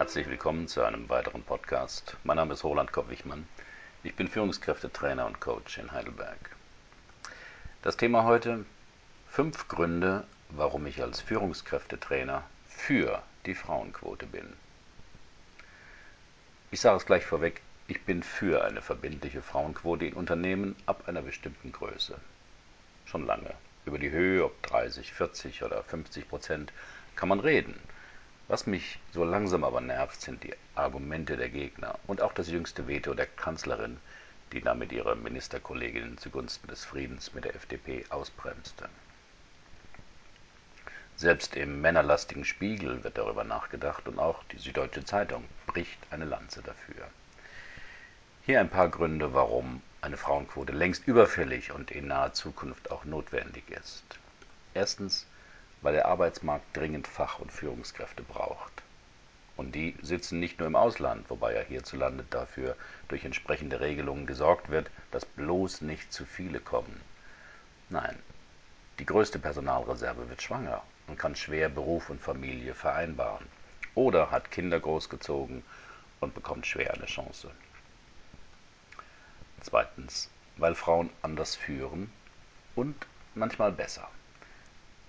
Herzlich willkommen zu einem weiteren Podcast. Mein Name ist Roland Kopp-Wichmann. Ich bin Führungskräftetrainer und Coach in Heidelberg. Das Thema heute: fünf Gründe, warum ich als Führungskräftetrainer für die Frauenquote bin. Ich sage es gleich vorweg, ich bin für eine verbindliche Frauenquote in Unternehmen ab einer bestimmten Größe. Schon lange. Über die Höhe, ob 30, 40 oder 50 Prozent, kann man reden. Was mich so langsam aber nervt, sind die Argumente der Gegner und auch das jüngste Veto der Kanzlerin, die damit ihre Ministerkolleginnen zugunsten des Friedens mit der FDP ausbremste. Selbst im männerlastigen Spiegel wird darüber nachgedacht und auch die Süddeutsche Zeitung bricht eine Lanze dafür. Hier ein paar Gründe, warum eine Frauenquote längst überfällig und in naher Zukunft auch notwendig ist. Erstens, weil der Arbeitsmarkt dringend Fach- und Führungskräfte braucht. Und die sitzen nicht nur im Ausland, wobei ja hierzulande dafür durch entsprechende Regelungen gesorgt wird, dass bloß nicht zu viele kommen. Nein, die größte Personalreserve wird schwanger und kann schwer Beruf und Familie vereinbaren. Oder hat Kinder großgezogen und bekommt schwer eine Chance. Zweitens, weil Frauen anders führen und manchmal besser.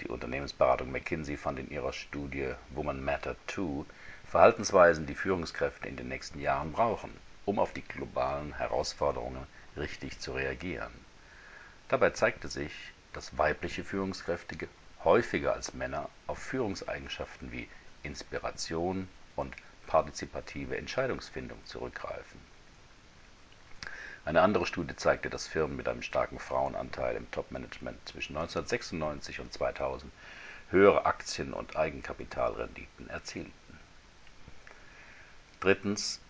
Die Unternehmensberatung McKinsey fand in ihrer Studie Woman Matter 2 Verhaltensweisen, die Führungskräfte in den nächsten Jahren brauchen, um auf die globalen Herausforderungen richtig zu reagieren. Dabei zeigte sich, dass weibliche Führungskräfte häufiger als Männer auf Führungseigenschaften wie Inspiration und partizipative Entscheidungsfindung zurückgreifen. Eine andere Studie zeigte, dass Firmen mit einem starken Frauenanteil im Topmanagement zwischen 1996 und 2000 höhere Aktien- und Eigenkapitalrenditen erzielten. Drittens,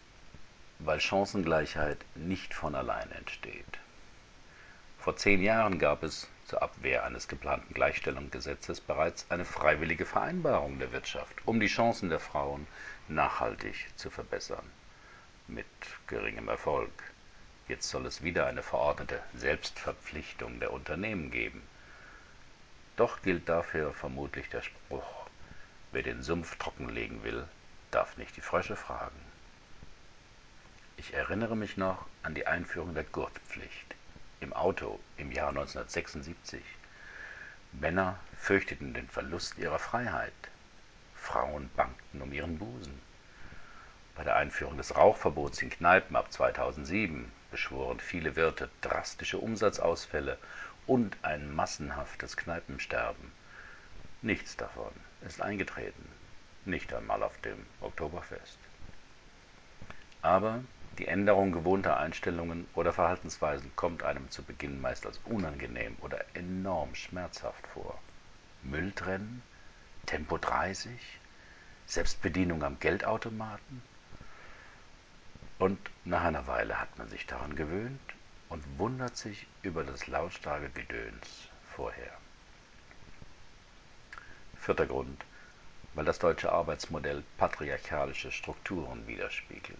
weil Chancengleichheit nicht von allein entsteht. Vor zehn Jahren gab es zur Abwehr eines geplanten Gleichstellungsgesetzes bereits eine freiwillige Vereinbarung der Wirtschaft, um die Chancen der Frauen nachhaltig zu verbessern. Mit geringem Erfolg. Jetzt soll es wieder eine verordnete Selbstverpflichtung der Unternehmen geben. Doch gilt dafür vermutlich der Spruch, wer den Sumpf trockenlegen will, darf nicht die Frösche fragen. Ich erinnere mich noch an die Einführung der Gurtpflicht im Auto im Jahr 1976. Männer fürchteten den Verlust ihrer Freiheit. Frauen bangten um ihren Busen. Bei der Einführung des Rauchverbots in Kneipen ab 2007 beschworen viele Wirte drastische Umsatzausfälle und ein massenhaftes Kneipensterben. Nichts davon ist eingetreten, nicht einmal auf dem Oktoberfest. Aber die Änderung gewohnter Einstellungen oder Verhaltensweisen kommt einem zu Beginn meist als unangenehm oder enorm schmerzhaft vor. Müll trennen, Tempo 30, Selbstbedienung am Geldautomaten, und nach einer Weile hat man sich daran gewöhnt und wundert sich über das lautstarke Gedöns vorher. Vierter Grund, weil das deutsche Arbeitsmodell patriarchalische Strukturen widerspiegelt.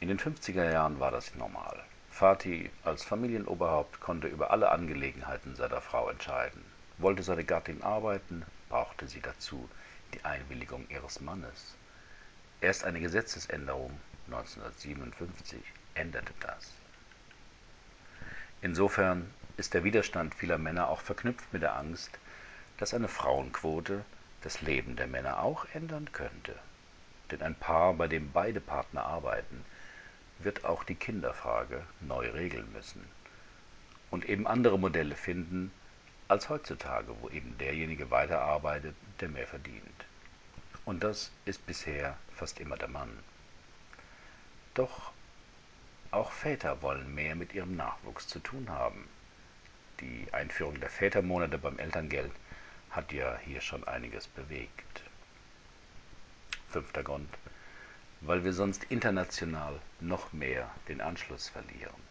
In den 50er Jahren war das normal. Vati als Familienoberhaupt konnte über alle Angelegenheiten seiner Frau entscheiden. Wollte seine Gattin arbeiten, brauchte sie dazu die Einwilligung ihres Mannes. Erst eine Gesetzesänderung 1957 änderte das. Insofern ist der Widerstand vieler Männer auch verknüpft mit der Angst, dass eine Frauenquote das Leben der Männer auch ändern könnte. Denn ein Paar, bei dem beide Partner arbeiten, wird auch die Kinderfrage neu regeln müssen und eben andere Modelle finden als heutzutage, wo eben derjenige weiterarbeitet, der mehr verdient. Und das ist bisher fast immer der Mann. Doch auch Väter wollen mehr mit ihrem Nachwuchs zu tun haben. Die Einführung der Vätermonate beim Elterngeld hat ja hier schon einiges bewegt. Fünfter Grund, weil wir sonst international noch mehr den Anschluss verlieren.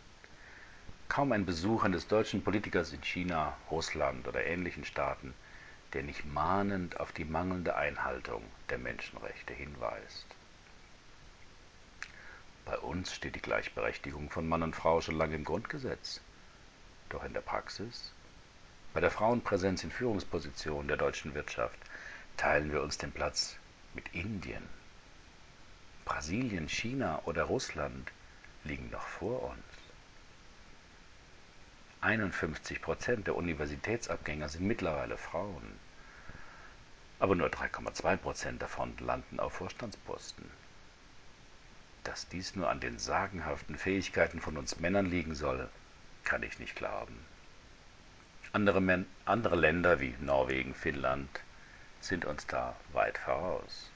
Kaum ein Besuch eines deutschen Politikers in China, Russland oder ähnlichen Staaten, der nicht mahnend auf die mangelnde Einhaltung der Menschenrechte hinweist. Uns steht die Gleichberechtigung von Mann und Frau schon lange im Grundgesetz. Doch in der Praxis? Bei der Frauenpräsenz in Führungspositionen der deutschen Wirtschaft teilen wir uns den Platz mit Indien, Brasilien, China oder Russland liegen noch vor uns. 51 Prozent der Universitätsabgänger sind mittlerweile Frauen, aber nur 3,2 Prozent davon landen auf Vorstandsposten. Dass dies nur an den sagenhaften Fähigkeiten von uns Männern liegen soll, kann ich nicht glauben. Andere, andere Länder wie Norwegen, Finnland sind uns da weit voraus.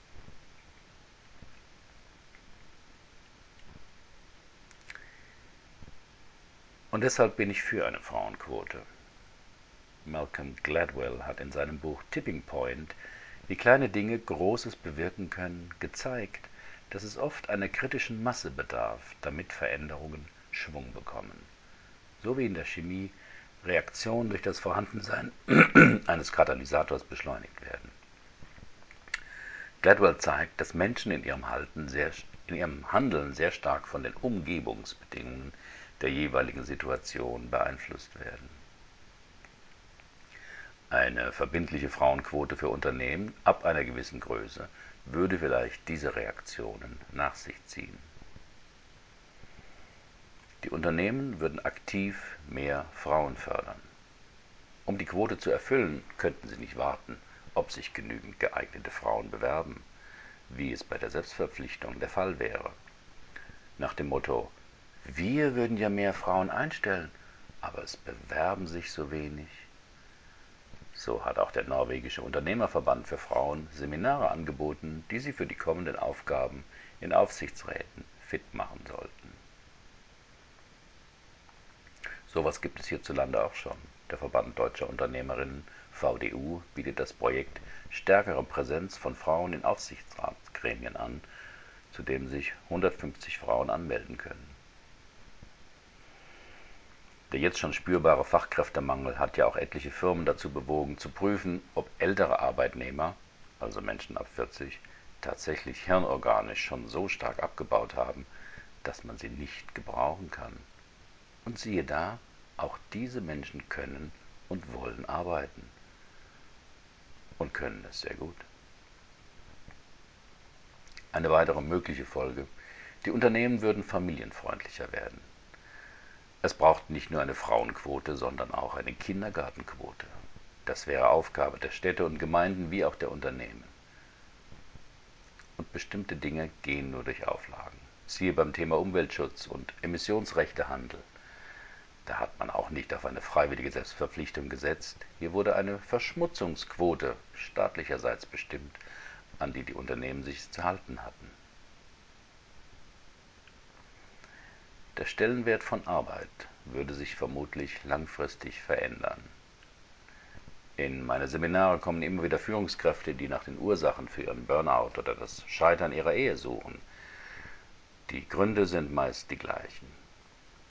Und deshalb bin ich für eine Frauenquote. Malcolm Gladwell hat in seinem Buch Tipping Point, wie kleine Dinge Großes bewirken können, gezeigt, dass es oft einer kritischen Masse bedarf, damit Veränderungen Schwung bekommen. So wie in der Chemie Reaktionen durch das Vorhandensein eines Katalysators beschleunigt werden. Gladwell zeigt, dass Menschen in ihrem, sehr, in ihrem Handeln sehr stark von den Umgebungsbedingungen der jeweiligen Situation beeinflusst werden. Eine verbindliche Frauenquote für Unternehmen ab einer gewissen Größe würde vielleicht diese Reaktionen nach sich ziehen. Die Unternehmen würden aktiv mehr Frauen fördern. Um die Quote zu erfüllen, könnten sie nicht warten, ob sich genügend geeignete Frauen bewerben, wie es bei der Selbstverpflichtung der Fall wäre. Nach dem Motto wir würden ja mehr Frauen einstellen, aber es bewerben sich so wenig. So hat auch der norwegische Unternehmerverband für Frauen Seminare angeboten, die sie für die kommenden Aufgaben in Aufsichtsräten fit machen sollten. Sowas gibt es hierzulande auch schon. Der Verband Deutscher Unternehmerinnen VDU bietet das Projekt Stärkere Präsenz von Frauen in Aufsichtsratsgremien an, zu dem sich 150 Frauen anmelden können. Der jetzt schon spürbare Fachkräftemangel hat ja auch etliche Firmen dazu bewogen, zu prüfen, ob ältere Arbeitnehmer, also Menschen ab 40, tatsächlich hirnorganisch schon so stark abgebaut haben, dass man sie nicht gebrauchen kann. Und siehe da, auch diese Menschen können und wollen arbeiten. Und können es sehr gut. Eine weitere mögliche Folge, die Unternehmen würden familienfreundlicher werden. Es braucht nicht nur eine Frauenquote, sondern auch eine Kindergartenquote. Das wäre Aufgabe der Städte und Gemeinden wie auch der Unternehmen. Und bestimmte Dinge gehen nur durch Auflagen. Siehe beim Thema Umweltschutz und Emissionsrechtehandel. Da hat man auch nicht auf eine freiwillige Selbstverpflichtung gesetzt. Hier wurde eine Verschmutzungsquote staatlicherseits bestimmt, an die die Unternehmen sich zu halten hatten. Der Stellenwert von Arbeit würde sich vermutlich langfristig verändern. In meine Seminare kommen immer wieder Führungskräfte, die nach den Ursachen für ihren Burnout oder das Scheitern ihrer Ehe suchen. Die Gründe sind meist die gleichen.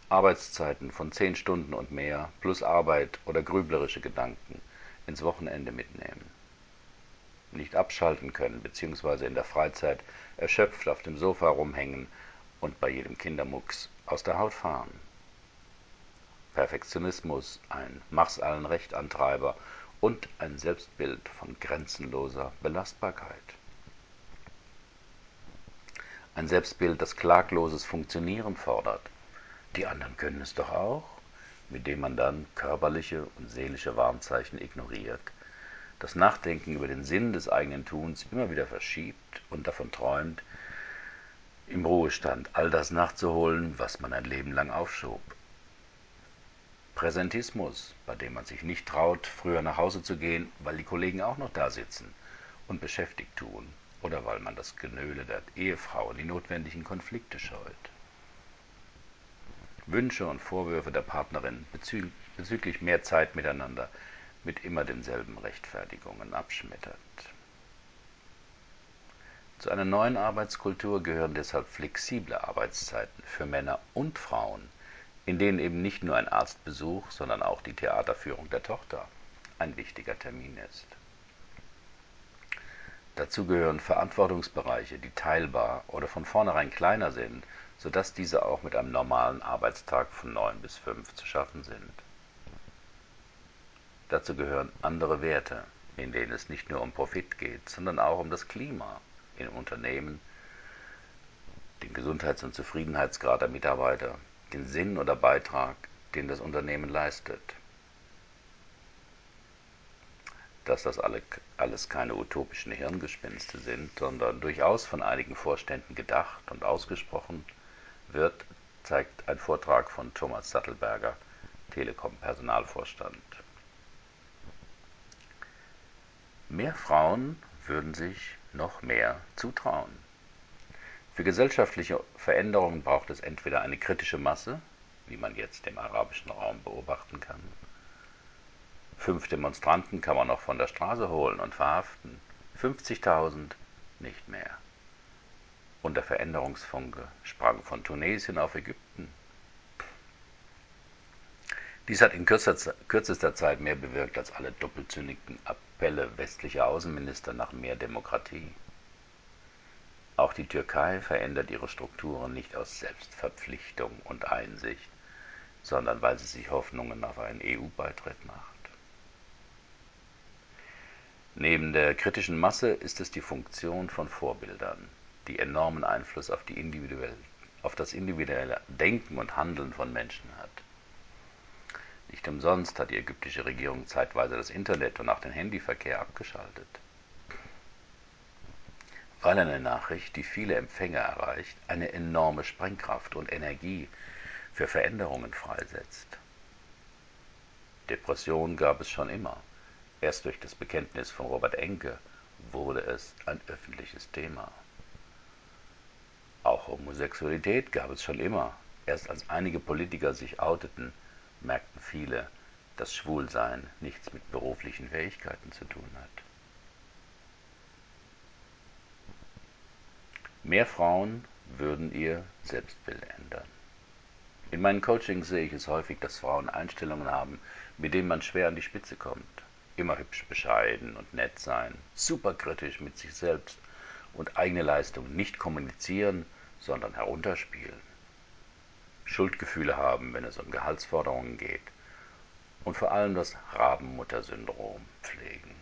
Arbeitszeiten von zehn Stunden und mehr plus Arbeit oder grüblerische Gedanken ins Wochenende mitnehmen. Nicht abschalten können bzw. in der Freizeit erschöpft auf dem Sofa rumhängen und bei jedem Kindermucks aus der Haut fahren. Perfektionismus, ein Mach's allen Recht Antreiber und ein Selbstbild von grenzenloser Belastbarkeit. Ein Selbstbild, das klagloses Funktionieren fordert. Die anderen können es doch auch, mit dem man dann körperliche und seelische Warnzeichen ignoriert, das Nachdenken über den Sinn des eigenen Tuns immer wieder verschiebt und davon träumt, im Ruhestand all das nachzuholen, was man ein Leben lang aufschob. Präsentismus, bei dem man sich nicht traut, früher nach Hause zu gehen, weil die Kollegen auch noch da sitzen und beschäftigt tun oder weil man das Genöle der Ehefrau die notwendigen Konflikte scheut. Wünsche und Vorwürfe der Partnerin bezüglich mehr Zeit miteinander mit immer denselben Rechtfertigungen abschmettert. Zu einer neuen Arbeitskultur gehören deshalb flexible Arbeitszeiten für Männer und Frauen, in denen eben nicht nur ein Arztbesuch, sondern auch die Theaterführung der Tochter ein wichtiger Termin ist. Dazu gehören Verantwortungsbereiche, die teilbar oder von vornherein kleiner sind, sodass diese auch mit einem normalen Arbeitstag von 9 bis 5 zu schaffen sind. Dazu gehören andere Werte, in denen es nicht nur um Profit geht, sondern auch um das Klima, in Unternehmen, den Gesundheits- und Zufriedenheitsgrad der Mitarbeiter, den Sinn oder Beitrag, den das Unternehmen leistet. Dass das alles keine utopischen Hirngespinste sind, sondern durchaus von einigen Vorständen gedacht und ausgesprochen wird, zeigt ein Vortrag von Thomas Sattelberger, Telekom-Personalvorstand. Mehr Frauen würden sich noch mehr zutrauen. Für gesellschaftliche Veränderungen braucht es entweder eine kritische Masse, wie man jetzt im arabischen Raum beobachten kann. Fünf Demonstranten kann man noch von der Straße holen und verhaften, 50.000 nicht mehr. Und der Veränderungsfunke sprang von Tunesien auf Ägypten. Dies hat in kürzester Zeit mehr bewirkt als alle doppelzüngigen Appelle westlicher Außenminister nach mehr Demokratie. Auch die Türkei verändert ihre Strukturen nicht aus Selbstverpflichtung und Einsicht, sondern weil sie sich Hoffnungen auf einen EU-Beitritt macht. Neben der kritischen Masse ist es die Funktion von Vorbildern, die enormen Einfluss auf, auf das individuelle Denken und Handeln von Menschen hat. Nicht umsonst hat die ägyptische Regierung zeitweise das Internet und auch den Handyverkehr abgeschaltet. Weil eine Nachricht, die viele Empfänger erreicht, eine enorme Sprengkraft und Energie für Veränderungen freisetzt. Depression gab es schon immer. Erst durch das Bekenntnis von Robert Enke wurde es ein öffentliches Thema. Auch Homosexualität gab es schon immer. Erst als einige Politiker sich outeten, merkten viele, dass Schwulsein nichts mit beruflichen Fähigkeiten zu tun hat. Mehr Frauen würden ihr Selbstbild ändern. In meinen Coachings sehe ich es häufig, dass Frauen Einstellungen haben, mit denen man schwer an die Spitze kommt. Immer hübsch bescheiden und nett sein, superkritisch mit sich selbst und eigene Leistung nicht kommunizieren, sondern herunterspielen. Schuldgefühle haben, wenn es um Gehaltsforderungen geht und vor allem das Rabenmutter-Syndrom pflegen.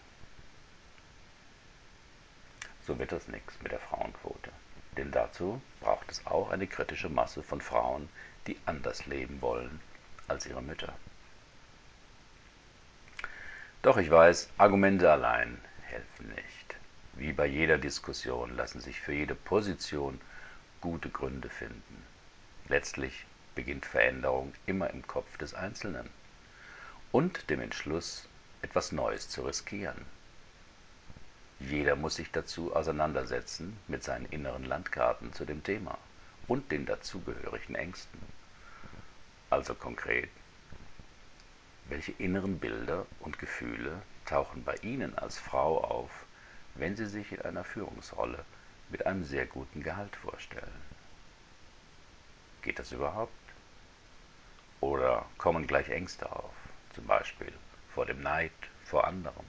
So wird das nichts mit der Frauenquote. Denn dazu braucht es auch eine kritische Masse von Frauen, die anders leben wollen als ihre Mütter. Doch ich weiß, Argumente allein helfen nicht. Wie bei jeder Diskussion lassen sich für jede Position gute Gründe finden. Letztlich beginnt Veränderung immer im Kopf des Einzelnen und dem Entschluss, etwas Neues zu riskieren. Jeder muss sich dazu auseinandersetzen mit seinen inneren Landkarten zu dem Thema und den dazugehörigen Ängsten. Also konkret, welche inneren Bilder und Gefühle tauchen bei Ihnen als Frau auf, wenn Sie sich in einer Führungsrolle mit einem sehr guten Gehalt vorstellen? Geht das überhaupt? Oder kommen gleich Ängste auf, zum Beispiel vor dem Neid vor anderen?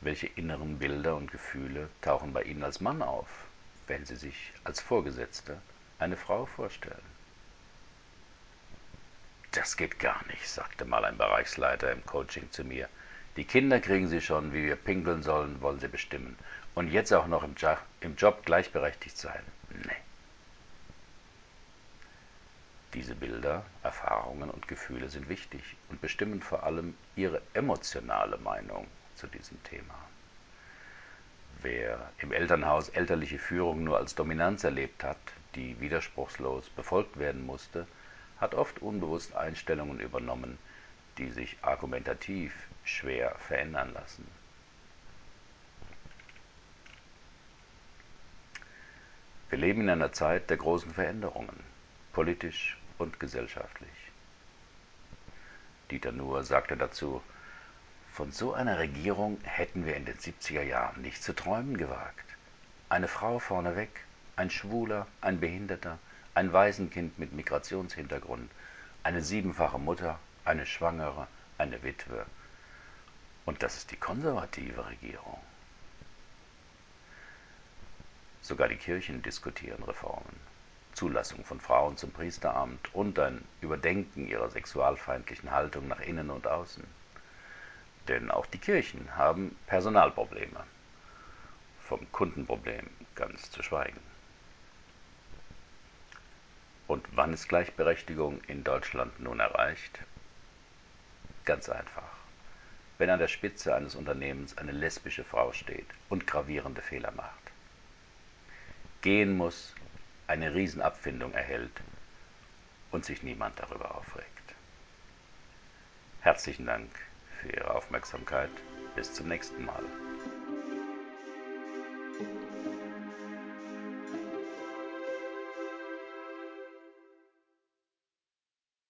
Welche inneren Bilder und Gefühle tauchen bei Ihnen als Mann auf, wenn Sie sich als Vorgesetzte eine Frau vorstellen? Das geht gar nicht, sagte mal ein Bereichsleiter im Coaching zu mir. Die Kinder kriegen sie schon, wie wir pinkeln sollen, wollen sie bestimmen. Und jetzt auch noch im, jo im Job gleichberechtigt sein. Nee. Diese Bilder, Erfahrungen und Gefühle sind wichtig und bestimmen vor allem Ihre emotionale Meinung zu diesem Thema. Wer im Elternhaus elterliche Führung nur als Dominanz erlebt hat, die widerspruchslos befolgt werden musste, hat oft unbewusst Einstellungen übernommen, die sich argumentativ schwer verändern lassen. Wir leben in einer Zeit der großen Veränderungen, politisch und gesellschaftlich. Dieter Nuhr sagte dazu, von so einer Regierung hätten wir in den 70er Jahren nicht zu träumen gewagt. Eine Frau vorneweg, ein Schwuler, ein Behinderter, ein Waisenkind mit Migrationshintergrund, eine siebenfache Mutter, eine Schwangere, eine Witwe. Und das ist die konservative Regierung. Sogar die Kirchen diskutieren Reformen. Zulassung von Frauen zum Priesteramt und ein Überdenken ihrer sexualfeindlichen Haltung nach innen und außen. Denn auch die Kirchen haben Personalprobleme. vom Kundenproblem ganz zu schweigen. Und wann ist Gleichberechtigung in Deutschland nun erreicht? Ganz einfach. Wenn an der Spitze eines Unternehmens eine lesbische Frau steht und gravierende Fehler macht. Gehen muss, eine Riesenabfindung erhält und sich niemand darüber aufregt. Herzlichen Dank für Ihre Aufmerksamkeit. Bis zum nächsten Mal.